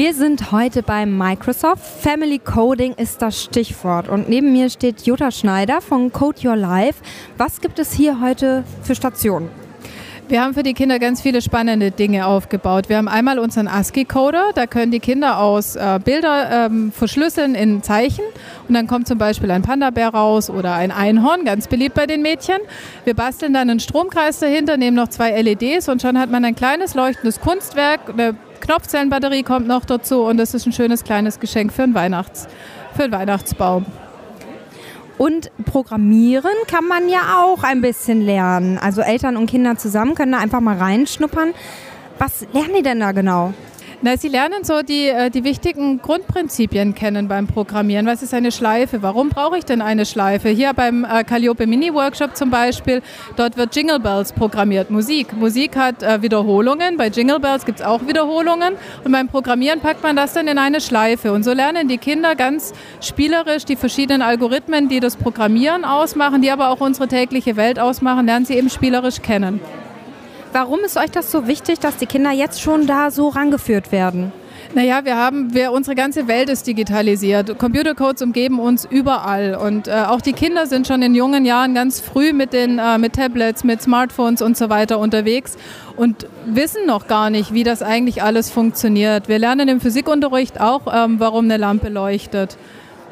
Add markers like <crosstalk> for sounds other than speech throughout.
Wir sind heute bei Microsoft. Family Coding ist das Stichwort. Und neben mir steht Jutta Schneider von Code Your Life. Was gibt es hier heute für Stationen? Wir haben für die Kinder ganz viele spannende Dinge aufgebaut. Wir haben einmal unseren ASCII-Coder, da können die Kinder aus äh, Bilder ähm, verschlüsseln in Zeichen und dann kommt zum Beispiel ein Panda-Bär raus oder ein Einhorn, ganz beliebt bei den Mädchen. Wir basteln dann einen Stromkreis dahinter, nehmen noch zwei LEDs und schon hat man ein kleines leuchtendes Kunstwerk. Eine Knopfzellenbatterie kommt noch dazu und das ist ein schönes kleines Geschenk für einen, Weihnachts-, für einen Weihnachtsbaum. Und Programmieren kann man ja auch ein bisschen lernen. Also Eltern und Kinder zusammen können da einfach mal reinschnuppern. Was lernen die denn da genau? Na, Sie lernen so die, äh, die wichtigen Grundprinzipien kennen beim Programmieren. Was ist eine Schleife? Warum brauche ich denn eine Schleife? Hier beim äh, Calliope Mini Workshop zum Beispiel, dort wird Jingle Bells programmiert, Musik. Musik hat äh, Wiederholungen, bei Jingle Bells gibt es auch Wiederholungen und beim Programmieren packt man das dann in eine Schleife. Und so lernen die Kinder ganz spielerisch die verschiedenen Algorithmen, die das Programmieren ausmachen, die aber auch unsere tägliche Welt ausmachen, lernen sie eben spielerisch kennen. Warum ist euch das so wichtig, dass die Kinder jetzt schon da so rangeführt werden? Naja, wir haben, wir, unsere ganze Welt ist digitalisiert. Computercodes umgeben uns überall. Und äh, auch die Kinder sind schon in jungen Jahren ganz früh mit, den, äh, mit Tablets, mit Smartphones und so weiter unterwegs und wissen noch gar nicht, wie das eigentlich alles funktioniert. Wir lernen im Physikunterricht auch, ähm, warum eine Lampe leuchtet.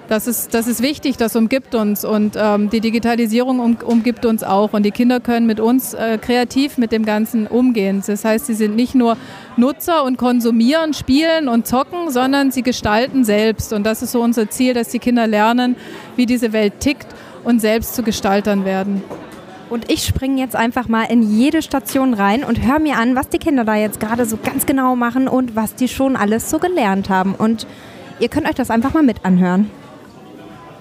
Das ist, das ist wichtig, das umgibt uns und ähm, die Digitalisierung um, umgibt uns auch und die Kinder können mit uns äh, kreativ mit dem Ganzen umgehen. Das heißt, sie sind nicht nur Nutzer und konsumieren, spielen und zocken, sondern sie gestalten selbst und das ist so unser Ziel, dass die Kinder lernen, wie diese Welt tickt und selbst zu Gestaltern werden. Und ich springe jetzt einfach mal in jede Station rein und höre mir an, was die Kinder da jetzt gerade so ganz genau machen und was die schon alles so gelernt haben. Und ihr könnt euch das einfach mal mit anhören.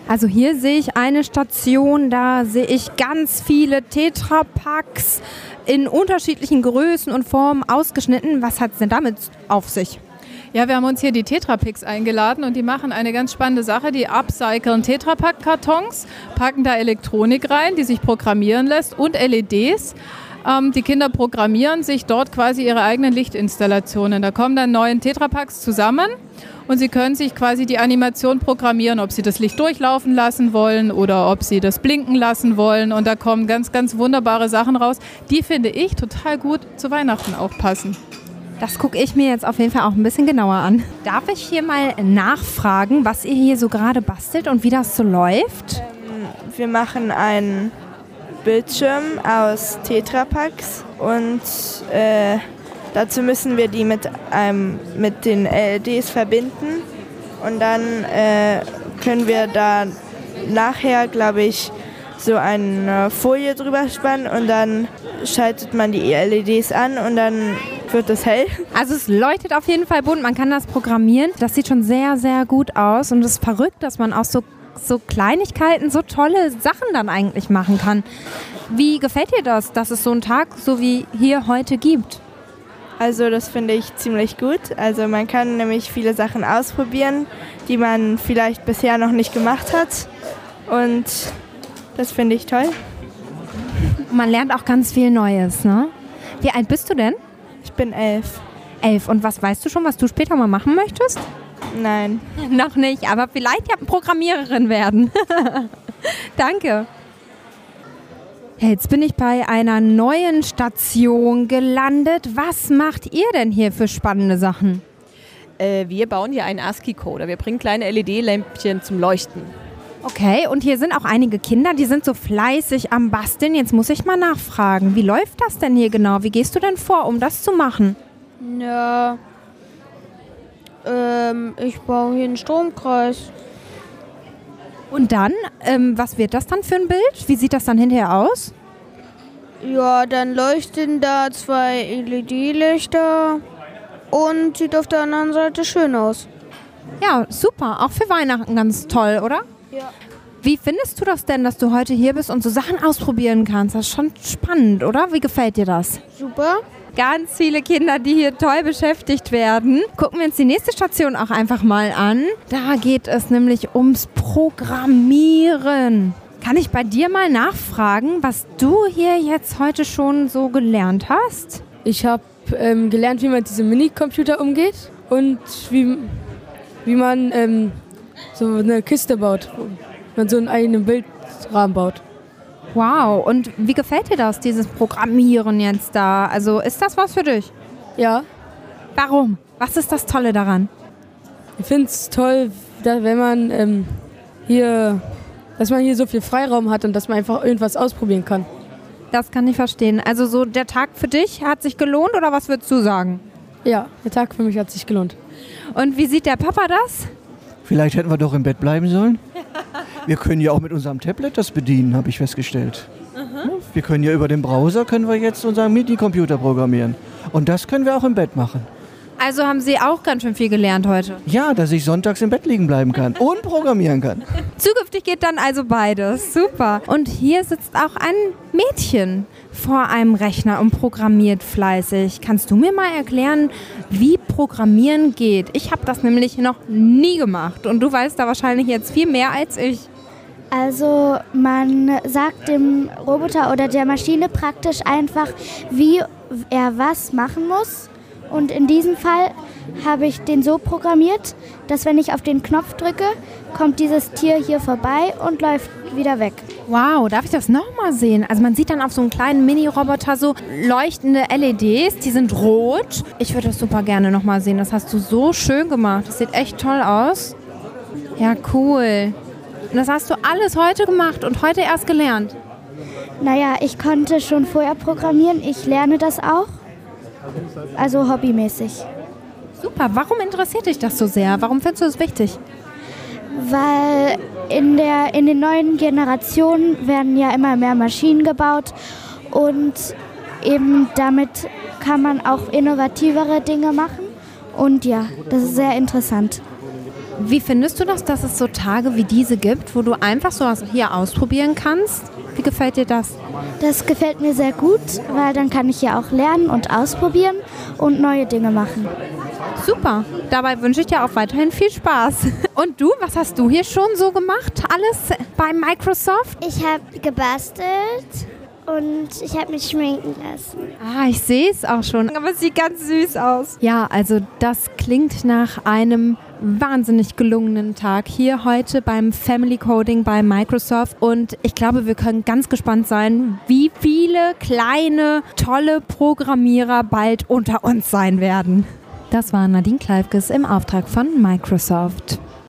Also hier sehe ich eine Station, da sehe ich ganz viele Tetrapacks in unterschiedlichen Größen und Formen ausgeschnitten. Was hat es denn damit auf sich? Ja, wir haben uns hier die Tetrapix eingeladen und die machen eine ganz spannende Sache. Die upcyclen Tetrapack-Kartons, packen da Elektronik rein, die sich programmieren lässt und LEDs. Ähm, die Kinder programmieren sich dort quasi ihre eigenen Lichtinstallationen. Da kommen dann neun Tetrapacks zusammen und Sie können sich quasi die Animation programmieren, ob Sie das Licht durchlaufen lassen wollen oder ob Sie das blinken lassen wollen. Und da kommen ganz, ganz wunderbare Sachen raus, die finde ich total gut zu Weihnachten auch passen. Das gucke ich mir jetzt auf jeden Fall auch ein bisschen genauer an. Darf ich hier mal nachfragen, was ihr hier so gerade bastelt und wie das so läuft? Ähm, wir machen einen Bildschirm aus Tetrapacks und äh, Dazu müssen wir die mit, einem, mit den LEDs verbinden und dann äh, können wir da nachher, glaube ich, so eine Folie drüber spannen und dann schaltet man die LEDs an und dann wird es hell. Also es leuchtet auf jeden Fall bunt, man kann das programmieren. Das sieht schon sehr, sehr gut aus und es ist verrückt, dass man aus so, so Kleinigkeiten so tolle Sachen dann eigentlich machen kann. Wie gefällt dir das, dass es so einen Tag so wie hier heute gibt? Also das finde ich ziemlich gut. Also man kann nämlich viele Sachen ausprobieren, die man vielleicht bisher noch nicht gemacht hat. Und das finde ich toll. Man lernt auch ganz viel Neues, ne? Wie alt bist du denn? Ich bin elf. Elf. Und was weißt du schon, was du später mal machen möchtest? Nein. <laughs> noch nicht, aber vielleicht ja Programmiererin werden. <laughs> Danke. Jetzt bin ich bei einer neuen Station gelandet. Was macht ihr denn hier für spannende Sachen? Äh, wir bauen hier einen ASCII-Coder. Wir bringen kleine LED-Lämpchen zum Leuchten. Okay, und hier sind auch einige Kinder, die sind so fleißig am Basteln. Jetzt muss ich mal nachfragen, wie läuft das denn hier genau? Wie gehst du denn vor, um das zu machen? Ja, ähm, ich baue hier einen Stromkreis. Und dann, ähm, was wird das dann für ein Bild? Wie sieht das dann hinterher aus? Ja, dann leuchten da zwei LED-Lichter und sieht auf der anderen Seite schön aus. Ja, super. Auch für Weihnachten ganz toll, oder? Ja. Wie findest du das denn, dass du heute hier bist und so Sachen ausprobieren kannst? Das ist schon spannend, oder? Wie gefällt dir das? Super ganz viele Kinder, die hier toll beschäftigt werden. Gucken wir uns die nächste Station auch einfach mal an. Da geht es nämlich ums Programmieren. Kann ich bei dir mal nachfragen, was du hier jetzt heute schon so gelernt hast? Ich habe ähm, gelernt, wie man mit diesem Minicomputer umgeht und wie, wie man ähm, so eine Kiste baut, man so einen eigenen Bildrahmen baut. Wow, und wie gefällt dir das, dieses Programmieren jetzt da? Also ist das was für dich? Ja, Warum? Was ist das Tolle daran? ich finde es toll, da, wenn man ähm, hier, dass man hier so viel Freiraum hat und dass man einfach irgendwas ausprobieren kann. Das kann ich verstehen. Also so der Tag für dich hat sich gelohnt oder was würdest du sagen? Ja, der Tag für mich hat sich gelohnt. Und wie sieht der Papa das? Vielleicht hätten wir doch im Bett bleiben sollen. Wir können ja auch mit unserem Tablet das bedienen, habe ich festgestellt. Wir können ja über den Browser können wir jetzt unseren MIDI-Computer programmieren. Und das können wir auch im Bett machen. Also haben Sie auch ganz schön viel gelernt heute. Ja, dass ich sonntags im Bett liegen bleiben kann <laughs> und programmieren kann. Zukünftig geht dann also beides. Super. Und hier sitzt auch ein Mädchen vor einem Rechner und programmiert fleißig. Kannst du mir mal erklären, wie Programmieren geht? Ich habe das nämlich noch nie gemacht und du weißt da wahrscheinlich jetzt viel mehr als ich. Also man sagt dem Roboter oder der Maschine praktisch einfach, wie er was machen muss. Und in diesem Fall habe ich den so programmiert, dass wenn ich auf den Knopf drücke, kommt dieses Tier hier vorbei und läuft wieder weg. Wow, darf ich das nochmal sehen? Also man sieht dann auf so einem kleinen Mini-Roboter so leuchtende LEDs, die sind rot. Ich würde das super gerne nochmal sehen. Das hast du so schön gemacht. Das sieht echt toll aus. Ja, cool. Und das hast du alles heute gemacht und heute erst gelernt. Naja, ich konnte schon vorher programmieren, ich lerne das auch. Also hobbymäßig. Super. Warum interessiert dich das so sehr? Warum findest du das wichtig? Weil in, der, in den neuen Generationen werden ja immer mehr Maschinen gebaut und eben damit kann man auch innovativere Dinge machen. Und ja, das ist sehr interessant. Wie findest du das, dass es so Tage wie diese gibt, wo du einfach so was hier ausprobieren kannst? Wie gefällt dir das? Das gefällt mir sehr gut, weil dann kann ich ja auch lernen und ausprobieren und neue Dinge machen. Super. Dabei wünsche ich dir auch weiterhin viel Spaß. <laughs> Und du, was hast du hier schon so gemacht? Alles bei Microsoft? Ich habe gebastelt und ich habe mich schminken lassen. Ah, ich sehe es auch schon. Aber es sieht ganz süß aus. Ja, also das klingt nach einem wahnsinnig gelungenen Tag hier heute beim Family Coding bei Microsoft. Und ich glaube, wir können ganz gespannt sein, wie viele kleine, tolle Programmierer bald unter uns sein werden. Das war Nadine Kleifkes im Auftrag von Microsoft.